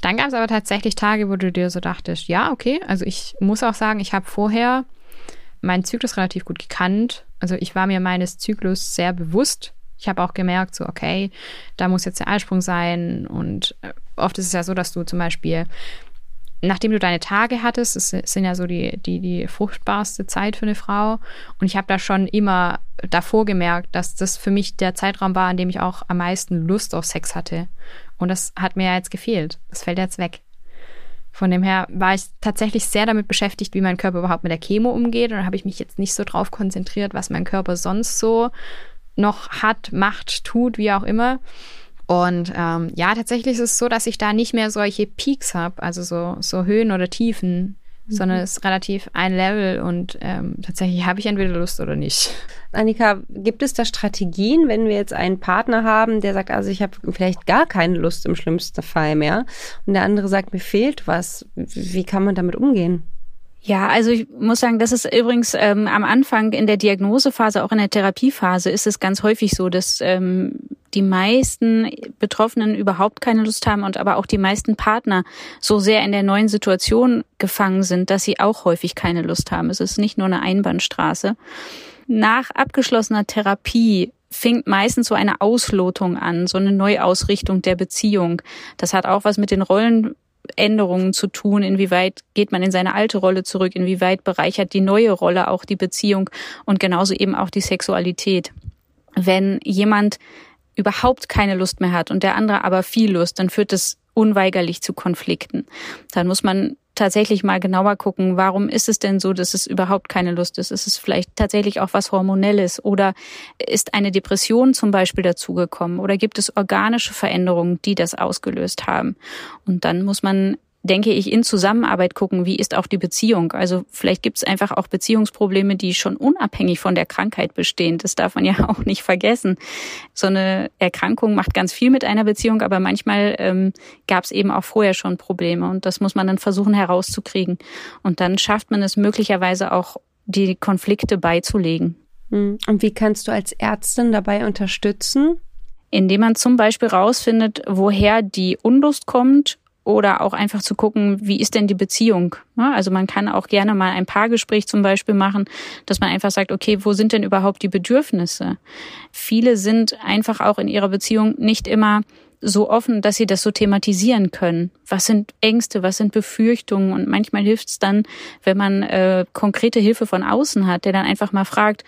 [SPEAKER 1] Dann gab es aber tatsächlich Tage, wo du dir so dachtest, ja, okay, also ich muss auch sagen, ich habe vorher meinen Zyklus relativ gut gekannt. Also ich war mir meines Zyklus sehr bewusst. Ich habe auch gemerkt, so, okay, da muss jetzt der Eisprung sein. Und oft ist es ja so, dass du zum Beispiel nachdem du deine Tage hattest, das sind ja so die, die, die fruchtbarste Zeit für eine Frau. Und ich habe da schon immer davor gemerkt, dass das für mich der Zeitraum war, an dem ich auch am meisten Lust auf Sex hatte. Und das hat mir ja jetzt gefehlt. Das fällt jetzt weg. Von dem her war ich tatsächlich sehr damit beschäftigt, wie mein Körper überhaupt mit der Chemo umgeht. Und da habe ich mich jetzt nicht so drauf konzentriert, was mein Körper sonst so noch hat, macht, tut, wie auch immer. Und ähm, ja, tatsächlich ist es so, dass ich da nicht mehr solche Peaks habe, also so, so Höhen oder Tiefen, mhm. sondern es ist relativ ein Level und ähm, tatsächlich habe ich entweder Lust oder nicht.
[SPEAKER 2] Annika, gibt es da Strategien, wenn wir jetzt einen Partner haben, der sagt, also ich habe vielleicht gar keine Lust im schlimmsten Fall mehr und der andere sagt, mir fehlt was, wie kann man damit umgehen?
[SPEAKER 3] Ja, also ich muss sagen, das ist übrigens ähm, am Anfang in der Diagnosephase, auch in der Therapiephase, ist es ganz häufig so, dass ähm, die meisten Betroffenen überhaupt keine Lust haben und aber auch die meisten Partner so sehr in der neuen Situation gefangen sind, dass sie auch häufig keine Lust haben. Es ist nicht nur eine Einbahnstraße. Nach abgeschlossener Therapie fängt meistens so eine Auslotung an, so eine Neuausrichtung der Beziehung. Das hat auch was mit den Rollenänderungen zu tun. Inwieweit geht man in seine alte Rolle zurück? Inwieweit bereichert die neue Rolle auch die Beziehung und genauso eben auch die Sexualität? Wenn jemand überhaupt keine Lust mehr hat und der andere aber viel Lust, dann führt das unweigerlich zu Konflikten. Dann muss man tatsächlich mal genauer gucken, warum ist es denn so, dass es überhaupt keine Lust ist? Ist es vielleicht tatsächlich auch was Hormonelles oder ist eine Depression zum Beispiel dazugekommen oder gibt es organische Veränderungen, die das ausgelöst haben? Und dann muss man denke ich, in Zusammenarbeit gucken, wie ist auch die Beziehung. Also vielleicht gibt es einfach auch Beziehungsprobleme, die schon unabhängig von der Krankheit bestehen. Das darf man ja auch nicht vergessen. So eine Erkrankung macht ganz viel mit einer Beziehung, aber manchmal ähm, gab es eben auch vorher schon Probleme und das muss man dann versuchen herauszukriegen. Und dann schafft man es möglicherweise auch, die Konflikte beizulegen.
[SPEAKER 2] Hm. Und wie kannst du als Ärztin dabei unterstützen?
[SPEAKER 3] Indem man zum Beispiel rausfindet, woher die Unlust kommt oder auch einfach zu gucken, wie ist denn die Beziehung? Also man kann auch gerne mal ein Paargespräch zum Beispiel machen, dass man einfach sagt, okay, wo sind denn überhaupt die Bedürfnisse? Viele sind einfach auch in ihrer Beziehung nicht immer so offen, dass sie das so thematisieren können. Was sind Ängste, was sind Befürchtungen? Und manchmal hilft es dann, wenn man äh, konkrete Hilfe von außen hat, der dann einfach mal fragt,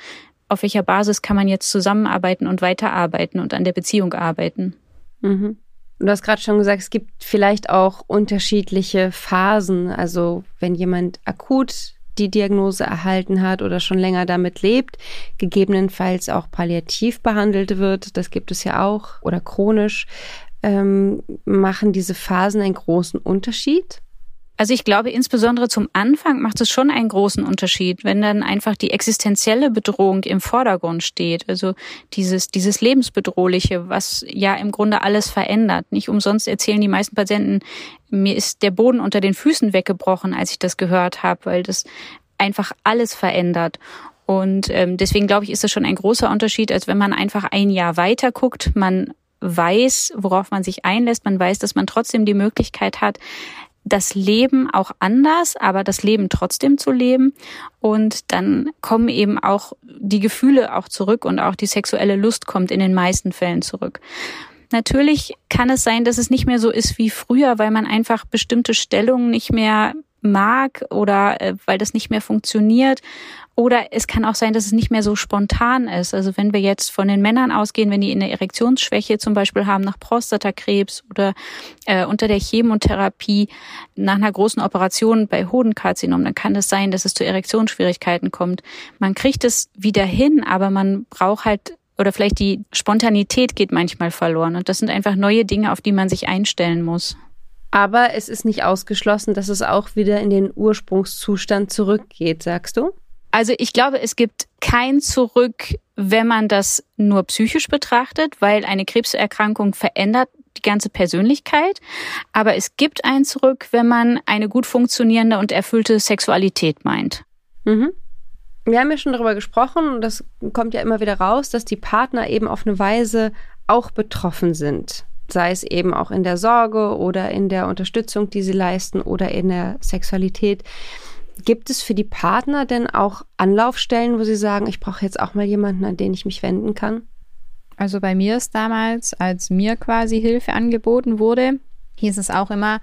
[SPEAKER 3] auf welcher Basis kann man jetzt zusammenarbeiten und weiterarbeiten und an der Beziehung arbeiten.
[SPEAKER 2] Mhm. Du hast gerade schon gesagt, es gibt vielleicht auch unterschiedliche Phasen. Also wenn jemand akut die Diagnose erhalten hat oder schon länger damit lebt, gegebenenfalls auch palliativ behandelt wird, das gibt es ja auch, oder chronisch, ähm, machen diese Phasen einen großen Unterschied?
[SPEAKER 3] Also ich glaube, insbesondere zum Anfang macht es schon einen großen Unterschied, wenn dann einfach die existenzielle Bedrohung im Vordergrund steht. Also dieses, dieses Lebensbedrohliche, was ja im Grunde alles verändert. Nicht umsonst erzählen die meisten Patienten, mir ist der Boden unter den Füßen weggebrochen, als ich das gehört habe, weil das einfach alles verändert. Und ähm, deswegen glaube ich, ist das schon ein großer Unterschied, als wenn man einfach ein Jahr weiter guckt. Man weiß, worauf man sich einlässt. Man weiß, dass man trotzdem die Möglichkeit hat, das Leben auch anders, aber das Leben trotzdem zu leben. Und dann kommen eben auch die Gefühle auch zurück und auch die sexuelle Lust kommt in den meisten Fällen zurück. Natürlich kann es sein, dass es nicht mehr so ist wie früher, weil man einfach bestimmte Stellungen nicht mehr mag oder äh, weil das nicht mehr funktioniert oder es kann auch sein, dass es nicht mehr so spontan ist. Also wenn wir jetzt von den Männern ausgehen, wenn die eine Erektionsschwäche zum Beispiel haben nach Prostatakrebs oder äh, unter der Chemotherapie nach einer großen Operation bei Hodenkarzinom, dann kann es sein, dass es zu Erektionsschwierigkeiten kommt. Man kriegt es wieder hin, aber man braucht halt oder vielleicht die Spontanität geht manchmal verloren. Und das sind einfach neue Dinge, auf die man sich einstellen muss.
[SPEAKER 2] Aber es ist nicht ausgeschlossen, dass es auch wieder in den Ursprungszustand zurückgeht, sagst du?
[SPEAKER 3] Also ich glaube, es gibt kein Zurück, wenn man das nur psychisch betrachtet, weil eine Krebserkrankung verändert die ganze Persönlichkeit. Aber es gibt ein Zurück, wenn man eine gut funktionierende und erfüllte Sexualität meint.
[SPEAKER 2] Mhm. Wir haben ja schon darüber gesprochen und das kommt ja immer wieder raus, dass die Partner eben auf eine Weise auch betroffen sind. Sei es eben auch in der Sorge oder in der Unterstützung, die sie leisten oder in der Sexualität. Gibt es für die Partner denn auch Anlaufstellen, wo sie sagen, ich brauche jetzt auch mal jemanden, an den ich mich wenden kann?
[SPEAKER 1] Also bei mir ist damals, als mir quasi Hilfe angeboten wurde, hieß es auch immer,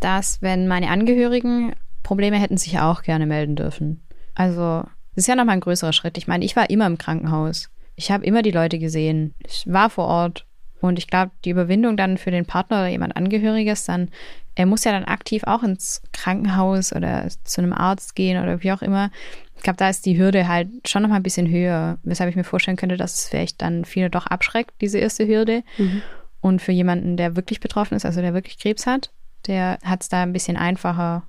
[SPEAKER 1] dass wenn meine Angehörigen Probleme hätten, sich auch gerne melden dürfen. Also das ist ja nochmal ein größerer Schritt. Ich meine, ich war immer im Krankenhaus. Ich habe immer die Leute gesehen. Ich war vor Ort. Und ich glaube, die Überwindung dann für den Partner oder jemand Angehöriges, dann er muss ja dann aktiv auch ins Krankenhaus oder zu einem Arzt gehen oder wie auch immer. Ich glaube, da ist die Hürde halt schon noch mal ein bisschen höher, weshalb ich mir vorstellen könnte, dass es vielleicht dann viele doch abschreckt, diese erste Hürde. Mhm. Und für jemanden, der wirklich betroffen ist, also der wirklich Krebs hat, der hat es da ein bisschen einfacher.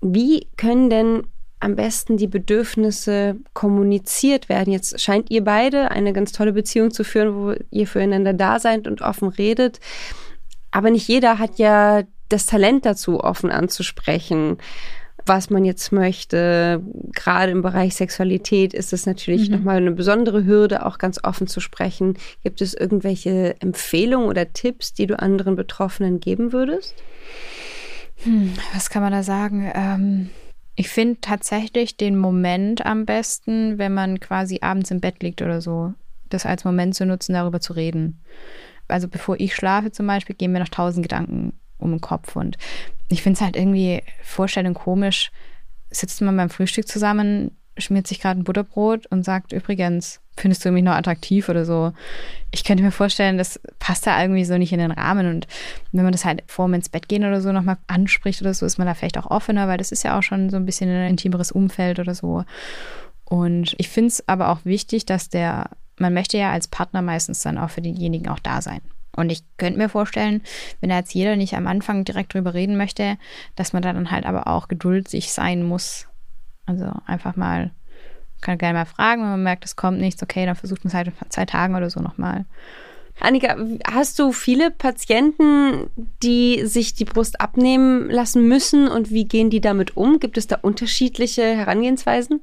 [SPEAKER 2] Wie können denn am besten die Bedürfnisse kommuniziert werden? Jetzt scheint ihr beide eine ganz tolle Beziehung zu führen, wo ihr füreinander da seid und offen redet. Aber nicht jeder hat ja das Talent dazu, offen anzusprechen, was man jetzt möchte. Gerade im Bereich Sexualität ist es natürlich mhm. nochmal eine besondere Hürde, auch ganz offen zu sprechen. Gibt es irgendwelche Empfehlungen oder Tipps, die du anderen Betroffenen geben würdest?
[SPEAKER 1] Hm, was kann man da sagen? Ähm, ich finde tatsächlich den Moment am besten, wenn man quasi abends im Bett liegt oder so, das als Moment zu nutzen, darüber zu reden. Also bevor ich schlafe zum Beispiel, gehen mir noch tausend Gedanken um den Kopf. Und ich finde es halt irgendwie Vorstellung komisch, sitzt man beim Frühstück zusammen, schmiert sich gerade ein Butterbrot und sagt, übrigens, findest du mich noch attraktiv oder so. Ich könnte mir vorstellen, das passt da irgendwie so nicht in den Rahmen. Und wenn man das halt vor dem ins Bett gehen oder so nochmal anspricht oder so, ist man da vielleicht auch offener, weil das ist ja auch schon so ein bisschen ein intimeres Umfeld oder so. Und ich finde es aber auch wichtig, dass der, man möchte ja als Partner meistens dann auch für denjenigen auch da sein. Und ich könnte mir vorstellen, wenn da jetzt jeder nicht am Anfang direkt drüber reden möchte, dass man da dann halt aber auch geduldig sein muss. Also einfach mal, kann gerne mal fragen, wenn man merkt, es kommt nichts, okay, dann versucht man es halt in zwei Tagen oder so nochmal.
[SPEAKER 2] Annika, hast du viele Patienten, die sich die Brust abnehmen lassen müssen und wie gehen die damit um? Gibt es da unterschiedliche Herangehensweisen?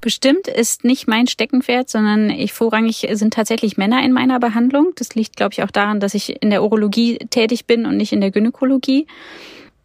[SPEAKER 3] Bestimmt ist nicht mein Steckenpferd, sondern ich vorrangig sind tatsächlich Männer in meiner Behandlung. Das liegt, glaube ich, auch daran, dass ich in der Urologie tätig bin und nicht in der Gynäkologie.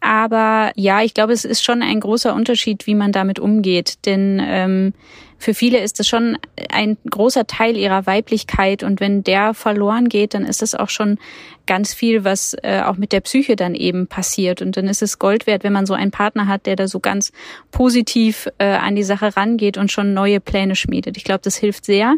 [SPEAKER 3] Aber ja, ich glaube, es ist schon ein großer Unterschied, wie man damit umgeht. Denn ähm, für viele ist es schon ein großer Teil ihrer Weiblichkeit. Und wenn der verloren geht, dann ist es auch schon ganz viel, was äh, auch mit der Psyche dann eben passiert. Und dann ist es Gold wert, wenn man so einen Partner hat, der da so ganz positiv äh, an die Sache rangeht und schon neue Pläne schmiedet. Ich glaube, das hilft sehr.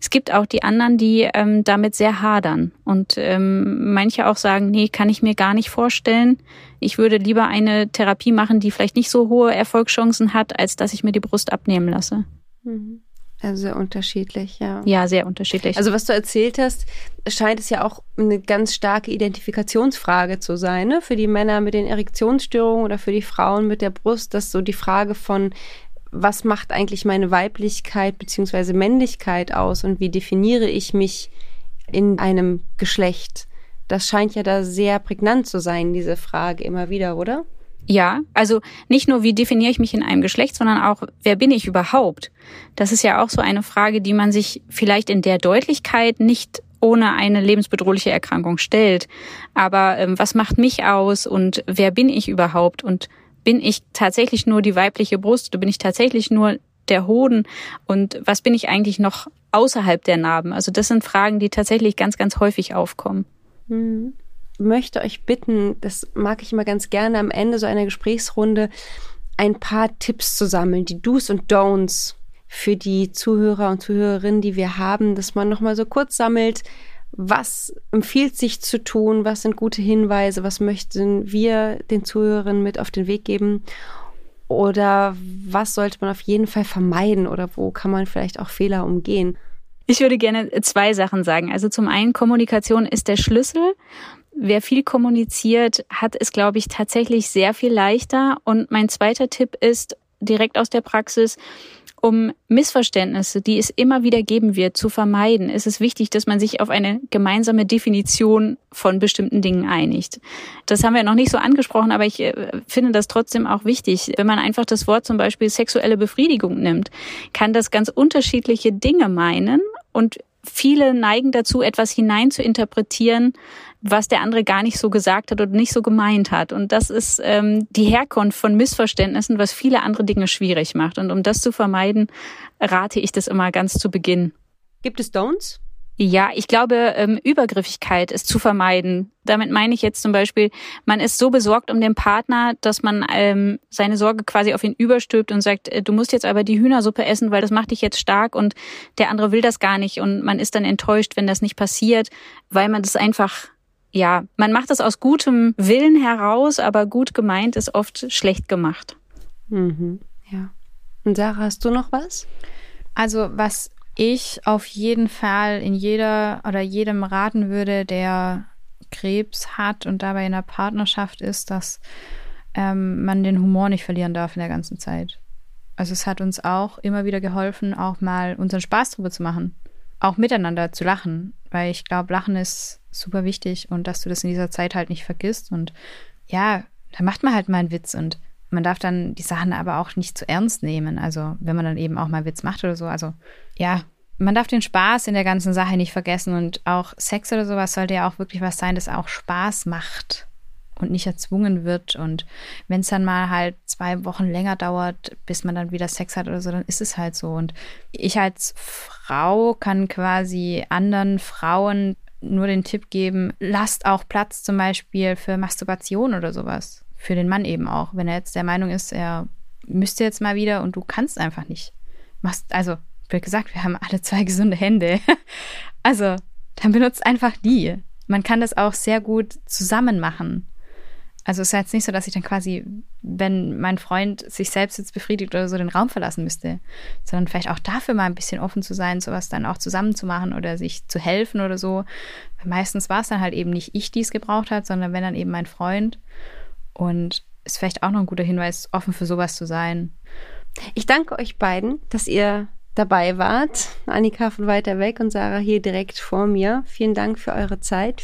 [SPEAKER 3] Es gibt auch die anderen, die ähm, damit sehr hadern und ähm, manche auch sagen, nee, kann ich mir gar nicht vorstellen. Ich würde lieber eine Therapie machen, die vielleicht nicht so hohe Erfolgschancen hat, als dass ich mir die Brust abnehmen lasse.
[SPEAKER 2] Mhm. Also sehr unterschiedlich, ja.
[SPEAKER 3] Ja, sehr unterschiedlich.
[SPEAKER 2] Also was du erzählt hast, scheint es ja auch eine ganz starke Identifikationsfrage zu sein, ne? Für die Männer mit den Erektionsstörungen oder für die Frauen mit der Brust, dass so die Frage von was macht eigentlich meine Weiblichkeit beziehungsweise Männlichkeit aus und wie definiere ich mich in einem Geschlecht? Das scheint ja da sehr prägnant zu sein, diese Frage immer wieder, oder?
[SPEAKER 3] Ja, also nicht nur, wie definiere ich mich in einem Geschlecht, sondern auch, wer bin ich überhaupt? Das ist ja auch so eine Frage, die man sich vielleicht in der Deutlichkeit nicht ohne eine lebensbedrohliche Erkrankung stellt. Aber ähm, was macht mich aus und wer bin ich überhaupt? Und bin ich tatsächlich nur die weibliche Brust oder bin ich tatsächlich nur der Hoden und was bin ich eigentlich noch außerhalb der Narben? Also das sind Fragen, die tatsächlich ganz, ganz häufig aufkommen.
[SPEAKER 2] Mhm. Möchte euch bitten, das mag ich immer ganz gerne am Ende so einer Gesprächsrunde, ein paar Tipps zu sammeln, die Do's und Don'ts für die Zuhörer und Zuhörerinnen, die wir haben, dass man nochmal so kurz sammelt, was empfiehlt sich zu tun? Was sind gute Hinweise? Was möchten wir den Zuhörern mit auf den Weg geben? Oder was sollte man auf jeden Fall vermeiden? Oder wo kann man vielleicht auch Fehler umgehen?
[SPEAKER 3] Ich würde gerne zwei Sachen sagen. Also zum einen, Kommunikation ist der Schlüssel. Wer viel kommuniziert, hat es, glaube ich, tatsächlich sehr viel leichter. Und mein zweiter Tipp ist direkt aus der Praxis, um Missverständnisse, die es immer wieder geben wird, zu vermeiden, ist es wichtig, dass man sich auf eine gemeinsame Definition von bestimmten Dingen einigt. Das haben wir noch nicht so angesprochen, aber ich äh, finde das trotzdem auch wichtig. Wenn man einfach das Wort zum Beispiel sexuelle Befriedigung nimmt, kann das ganz unterschiedliche Dinge meinen und viele neigen dazu, etwas hinein zu interpretieren, was der andere gar nicht so gesagt hat oder nicht so gemeint hat. Und das ist ähm, die Herkunft von Missverständnissen, was viele andere Dinge schwierig macht. Und um das zu vermeiden, rate ich das immer ganz zu Beginn.
[SPEAKER 2] Gibt es Don'ts?
[SPEAKER 3] Ja, ich glaube, ähm, Übergriffigkeit ist zu vermeiden. Damit meine ich jetzt zum Beispiel, man ist so besorgt um den Partner, dass man ähm, seine Sorge quasi auf ihn überstülpt und sagt, äh, du musst jetzt aber die Hühnersuppe essen, weil das macht dich jetzt stark und der andere will das gar nicht und man ist dann enttäuscht, wenn das nicht passiert, weil man das einfach ja, man macht das aus gutem Willen heraus, aber gut gemeint ist oft schlecht gemacht.
[SPEAKER 2] Mhm, ja. Und Sarah, hast du noch was?
[SPEAKER 1] Also, was ich auf jeden Fall in jeder oder jedem raten würde, der Krebs hat und dabei in der Partnerschaft ist, dass ähm, man den Humor nicht verlieren darf in der ganzen Zeit. Also es hat uns auch immer wieder geholfen, auch mal unseren Spaß drüber zu machen, auch miteinander zu lachen, weil ich glaube, Lachen ist super wichtig und dass du das in dieser Zeit halt nicht vergisst. Und ja, da macht man halt mal einen Witz und man darf dann die Sachen aber auch nicht zu ernst nehmen. Also wenn man dann eben auch mal Witz macht oder so. Also ja, man darf den Spaß in der ganzen Sache nicht vergessen und auch Sex oder sowas sollte ja auch wirklich was sein, das auch Spaß macht und nicht erzwungen wird. Und wenn es dann mal halt zwei Wochen länger dauert, bis man dann wieder Sex hat oder so, dann ist es halt so. Und ich als Frau kann quasi anderen Frauen nur den Tipp geben, lasst auch Platz zum Beispiel für Masturbation oder sowas. Für den Mann eben auch. Wenn er jetzt der Meinung ist, er müsste jetzt mal wieder und du kannst einfach nicht. Machst, also, wie gesagt, wir haben alle zwei gesunde Hände. also, dann benutzt einfach die. Man kann das auch sehr gut zusammen machen. Also es ist jetzt nicht so, dass ich dann quasi, wenn mein Freund sich selbst jetzt befriedigt oder so, den Raum verlassen müsste, sondern vielleicht auch dafür mal ein bisschen offen zu sein, sowas dann auch zusammen zu machen oder sich zu helfen oder so. Weil meistens war es dann halt eben nicht ich, die es gebraucht hat, sondern wenn dann eben mein Freund. Und ist vielleicht auch noch ein guter Hinweis, offen für sowas zu sein.
[SPEAKER 2] Ich danke euch beiden, dass ihr dabei wart. Annika von weiter weg und Sarah hier direkt vor mir. Vielen Dank für eure Zeit.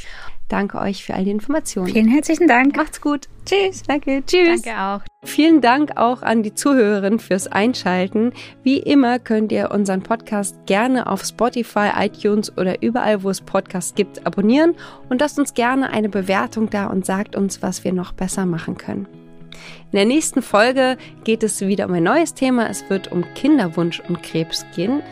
[SPEAKER 2] Danke euch für all die Informationen.
[SPEAKER 3] Vielen herzlichen Dank.
[SPEAKER 2] Macht's gut.
[SPEAKER 3] Tschüss.
[SPEAKER 2] Danke. Tschüss.
[SPEAKER 1] Danke auch.
[SPEAKER 2] Vielen Dank auch an die Zuhörerinnen fürs Einschalten. Wie immer könnt ihr unseren Podcast gerne auf Spotify, iTunes oder überall, wo es Podcasts gibt, abonnieren und lasst uns gerne eine Bewertung da und sagt uns, was wir noch besser machen können. In der nächsten Folge geht es wieder um ein neues Thema. Es wird um Kinderwunsch und Krebs gehen.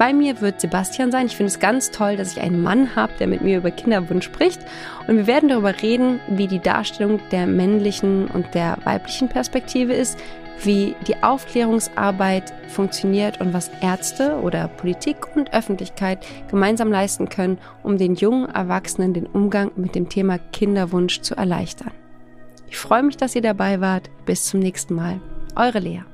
[SPEAKER 2] Bei mir wird Sebastian sein. Ich finde es ganz toll, dass ich einen Mann habe, der mit mir über Kinderwunsch spricht. Und wir werden darüber reden, wie die Darstellung der männlichen und der weiblichen Perspektive ist, wie die Aufklärungsarbeit funktioniert und was Ärzte oder Politik und Öffentlichkeit gemeinsam leisten können, um den jungen Erwachsenen den Umgang mit dem Thema Kinderwunsch zu erleichtern. Ich freue mich, dass ihr dabei wart. Bis zum nächsten Mal. Eure Lea.